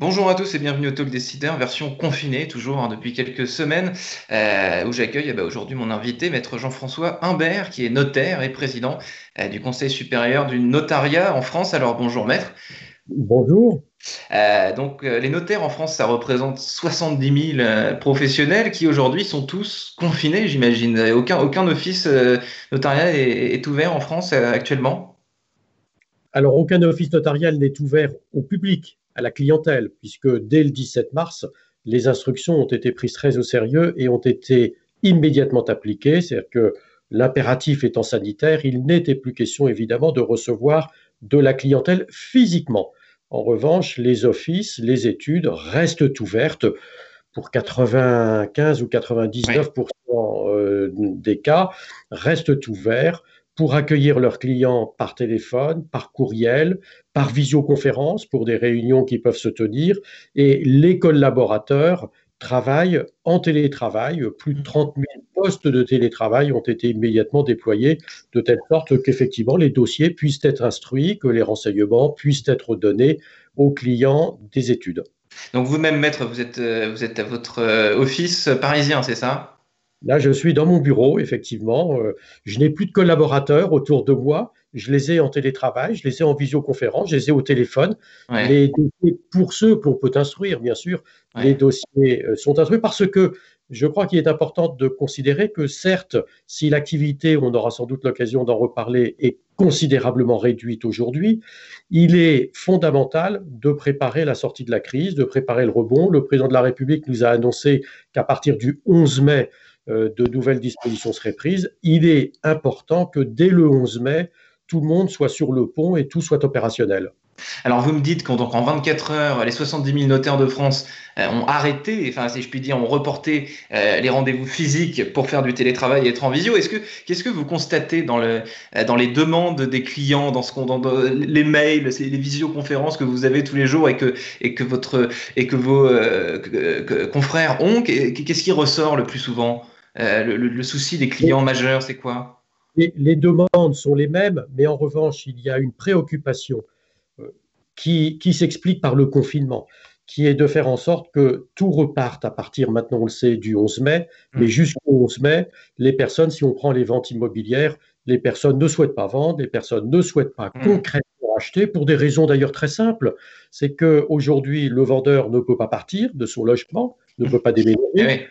Bonjour à tous et bienvenue au Talk Décideur, version confinée, toujours hein, depuis quelques semaines, euh, où j'accueille eh ben, aujourd'hui mon invité, maître Jean-François Humbert, qui est notaire et président euh, du Conseil supérieur du notariat en France. Alors bonjour maître. Bonjour. Euh, donc les notaires en France, ça représente 70 000 professionnels qui aujourd'hui sont tous confinés, j'imagine. Aucun, aucun office notarial est, est, ouvert en France actuellement? Alors aucun office notarial n'est ouvert au public à la clientèle, puisque dès le 17 mars, les instructions ont été prises très au sérieux et ont été immédiatement appliquées. C'est-à-dire que l'impératif étant sanitaire, il n'était plus question évidemment de recevoir de la clientèle physiquement. En revanche, les offices, les études restent ouvertes pour 95 ou 99% euh, des cas, restent ouverts pour accueillir leurs clients par téléphone, par courriel, par visioconférence pour des réunions qui peuvent se tenir. Et les collaborateurs travaillent en télétravail. Plus de 30 000 postes de télétravail ont été immédiatement déployés de telle sorte qu'effectivement les dossiers puissent être instruits, que les renseignements puissent être donnés aux clients des études. Donc vous-même, maître, vous êtes, euh, vous êtes à votre euh, office parisien, c'est ça? Là, je suis dans mon bureau, effectivement. Euh, je n'ai plus de collaborateurs autour de moi. Je les ai en télétravail, je les ai en visioconférence, je les ai au téléphone. Les dossiers, pour ceux qu'on peut instruire, bien sûr, les dossiers euh, sont instruits parce que je crois qu'il est important de considérer que certes, si l'activité, on aura sans doute l'occasion d'en reparler, est considérablement réduite aujourd'hui, il est fondamental de préparer la sortie de la crise, de préparer le rebond. Le président de la République nous a annoncé qu'à partir du 11 mai, euh, de nouvelles dispositions seraient prises, il est important que dès le 11 mai, tout le monde soit sur le pont et tout soit opérationnel. Alors vous me dites qu'en en 24 heures, les 70 000 notaires de France euh, ont arrêté, enfin si je puis dire, ont reporté euh, les rendez-vous physiques pour faire du télétravail et être en visio. Est-ce que qu'est-ce que vous constatez dans le dans les demandes des clients, dans ce qu'on dans, les mails, les visioconférences que vous avez tous les jours et que et que votre et que vos confrères ont? Qu'est-ce qui ressort le plus souvent? Euh, le, souci des clients majeurs, c'est quoi? Les, demandes sont les mêmes, mais en revanche, il y a une préoccupation euh, qui, s'explique par le confinement, qui est de faire en sorte que tout reparte à partir, maintenant on le sait, du 11 mai, mais hmm. jusqu'au 11 mai, les personnes, si on prend les ventes immobilières, les personnes ne souhaitent pas vendre, les personnes ne souhaitent pas hmm. concrètement acheter, pour des raisons d'ailleurs très simples. C'est qu'aujourd'hui, le vendeur ne peut pas partir de son logement, ne peut pas déménager.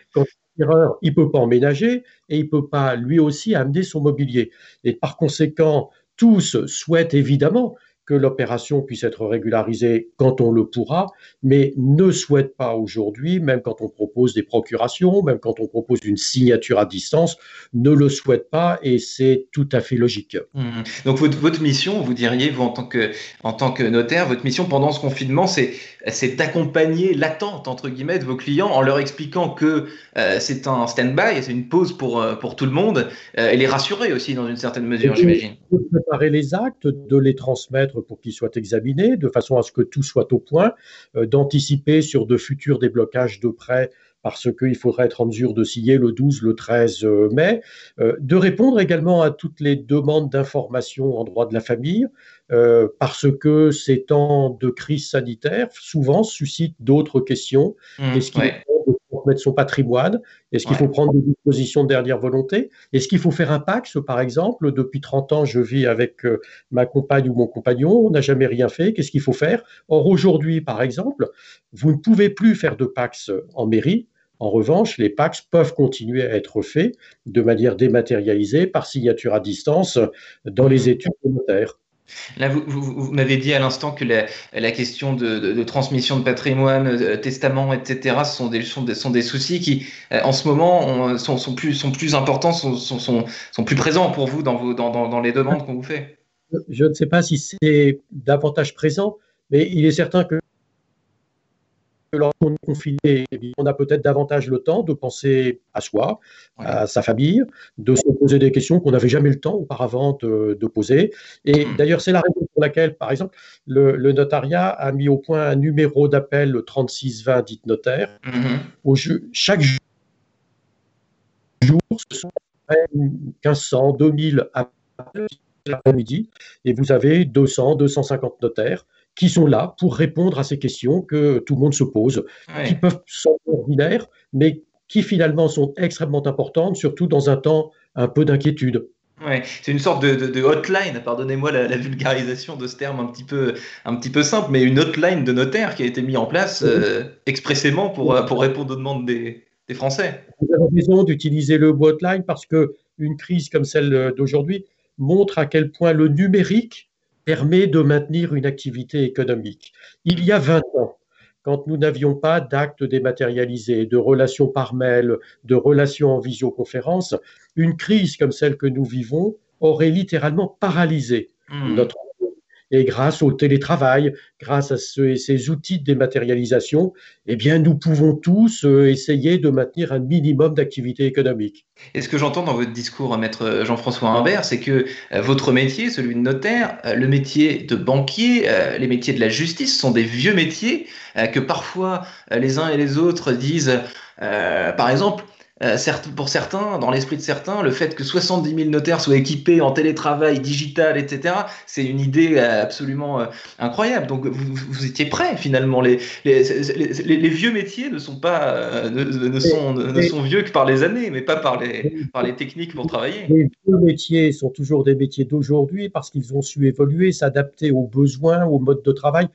Il ne peut pas emménager et il ne peut pas lui aussi amener son mobilier. Et par conséquent, tous souhaitent évidemment que l'opération puisse être régularisée quand on le pourra, mais ne souhaite pas aujourd'hui, même quand on propose des procurations, même quand on propose une signature à distance, ne le souhaite pas et c'est tout à fait logique. Mmh. Donc votre, votre, mission, vous diriez, vous en tant, que, en tant que notaire, votre mission pendant ce confinement, c'est c'est d'accompagner l'attente entre guillemets de vos clients en leur expliquant que euh, c'est un stand-by, c'est une pause pour, euh, pour tout le monde euh, et les rassurer aussi dans une certaine mesure, j'imagine. De préparer les actes, de les transmettre pour qu'ils soient examinés, de façon à ce que tout soit au point, d'anticiper sur de futurs déblocages de prêts parce qu'il faudra être en mesure de scier le 12, le 13 mai, de répondre également à toutes les demandes d'information en droit de la famille, euh, parce que ces temps de crise sanitaire souvent suscitent d'autres questions. Mmh, qu'il transmettre son patrimoine? Est-ce qu'il faut prendre des dispositions de dernière volonté? Est-ce qu'il faut faire un PAX, par exemple? Depuis 30 ans, je vis avec euh, ma compagne ou mon compagnon, on n'a jamais rien fait, qu'est-ce qu'il faut faire? Or, aujourd'hui, par exemple, vous ne pouvez plus faire de PAX en mairie. En revanche, les PAX peuvent continuer à être faits de manière dématérialisée par signature à distance dans les mmh. études de notaire. Là, vous, m'avez dit à l'instant que la, question de, de, de, transmission de patrimoine, euh, testament, etc., sont des, soucis qui, euh, en ce moment, sont, plus, importants, sont, plus présents pour vous dans les demandes qu'on vous fait. Je ne sais pas si c'est davantage présent, mais il est certain que lorsqu'on est confiné, on a peut-être davantage le temps de penser à soi, ouais. à sa famille, de se poser des questions qu'on n'avait jamais le temps auparavant de, de poser. Et mmh. d'ailleurs, c'est la raison pour laquelle, par exemple, le, le, notariat a mis au point un numéro d'appel le 3620 dit notaire. Mmh. Je, chaque jour, ce sont 1500, 2000 appels l'après-midi, et vous avez 200, 250 notaires qui sont là pour répondre à ces questions que tout le monde se pose, ouais. qui peuvent sembler ordinaires, mais qui finalement sont extrêmement importantes, surtout dans un temps un peu d'inquiétude. Ouais, c'est une sorte de, de, de hotline, pardonnez-moi la, la, vulgarisation de ce terme un petit, peu, un petit peu simple, mais une hotline de notaire qui a été mise en place euh, expressément pour, pour répondre aux demandes des, des Français. Vous avez raison d'utiliser le mot hotline parce qu'une crise comme celle d'aujourd'hui montre à quel point le numérique permet de maintenir une activité économique. Il y a 20 ans, quand nous n'avions pas d'actes dématérialisés, de relations par mail, de relations en visioconférence, une crise comme celle que nous vivons aurait littéralement paralysé mmh. notre et grâce au télétravail, grâce à ce, ces outils de dématérialisation, eh bien, nous pouvons tous euh, essayer de maintenir un minimum d'activité économique. Et ce que j'entends dans votre discours, maître Jean-François Humbert, c'est que euh, votre métier, celui de notaire, euh, le métier de banquier, les métiers de la justice sont des vieux métiers que parfois les uns et les autres disent, par exemple, euh, pour certains, dans l'esprit de certains, le fait que 70 000 notaires soient équipés en télétravail digital, etc., c'est une idée euh, absolument euh, incroyable. Donc vous, vous, étiez prêts finalement. Les, les, les, les, vieux métiers ne sont pas ne, ne sont, ne sont vieux que par les années, mais pas par les, par les techniques pour travailler. Les vieux métiers sont toujours des métiers d'aujourd'hui parce qu'ils ont su évoluer, s'adapter aux besoins, aux modes de travail.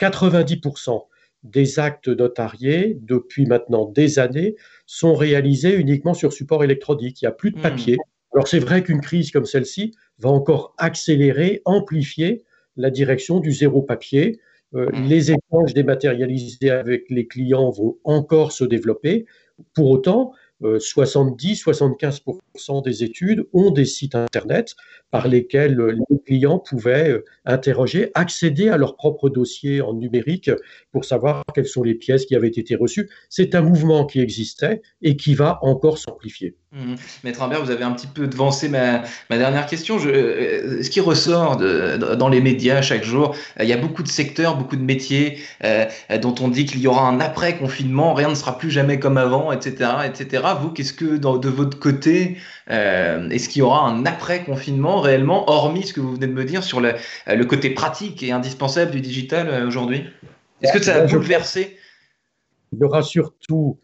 90% des actes notariés, depuis maintenant des années, sont réalisés uniquement sur support électronique. Il n'y a plus de papier. Mmh. Alors c'est vrai qu'une crise comme celle-ci va encore accélérer, amplifier la direction du zéro papier. Euh, mmh. Les échanges dématérialisés avec les clients vont encore se développer. Pour autant, 70-75% euh, des études ont des sites Internet par lesquels les clients pouvaient euh, interroger, accéder à leur propre dossier en numérique pour savoir quelles sont les pièces qui avaient été reçues. C'est un mouvement qui existait et qui va encore s'amplifier. Mmh. Maître Imbert, vous avez un petit peu devancé ma, dernière question. Euh, ce qui ressort dans les médias chaque jour, euh, il y a beaucoup de secteurs, beaucoup de métiers dont on dit qu'il y aura un après-confinement, rien ne sera plus jamais comme avant, etc. etc. Vous, qu'est-ce que de votre côté, est-ce qu'il y aura un après-confinement réellement, hormis ce que vous venez de me dire sur le, le côté pratique et indispensable du digital aujourd'hui? Est-ce que ça a bouleversé? Il y aura surtout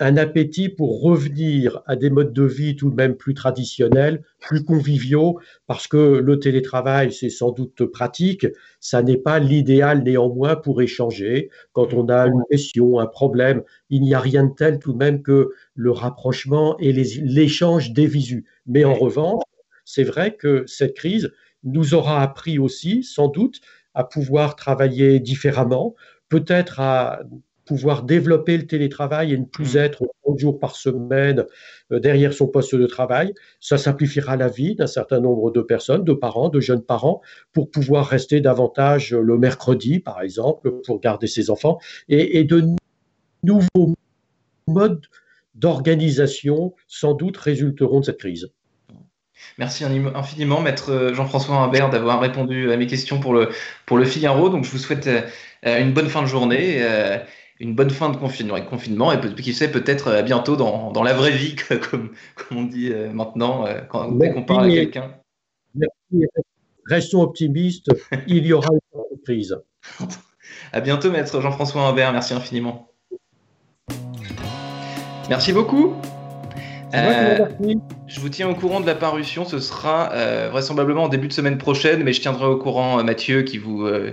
un appétit pour revenir à des modes de vie tout de même plus traditionnels, plus conviviaux, parce que le télétravail, c'est sans doute pratique, ça n'est pas l'idéal néanmoins pour échanger. Quand on a une question, un problème, il n'y a rien de tel tout de même que le rapprochement et l'échange des visus. Mais en revanche, c'est vrai que cette crise nous aura appris aussi, sans doute, à pouvoir travailler différemment, peut-être à pouvoir développer le télétravail et ne plus mmh. être 30 jours par semaine euh, derrière son poste de travail. Ça simplifiera la vie d'un certain nombre de personnes, de parents, de jeunes parents, pour pouvoir rester davantage le mercredi, par exemple, pour garder ses enfants, et, et de nouveaux modes d'organisation, sans doute, résulteront de cette crise. Merci infiniment, maître Jean-François Imbert, d'avoir répondu à mes questions pour le, pour le Figaro. Donc, je vous souhaite euh, une bonne fin de journée une bonne fin de confinement et qui sait peut-être à bientôt dans, dans, la vraie vie, comme, comme on dit euh, maintenant euh, quand, dès qu'on parle à quelqu'un. Restons optimistes, il y aura une crise. à bientôt, maître Jean-François Humbert, merci infiniment. Merci beaucoup. Euh, je vous tiens au courant de la parution. Ce sera euh, vraisemblablement en début de semaine prochaine, mais je tiendrai au courant Mathieu qui vous, euh,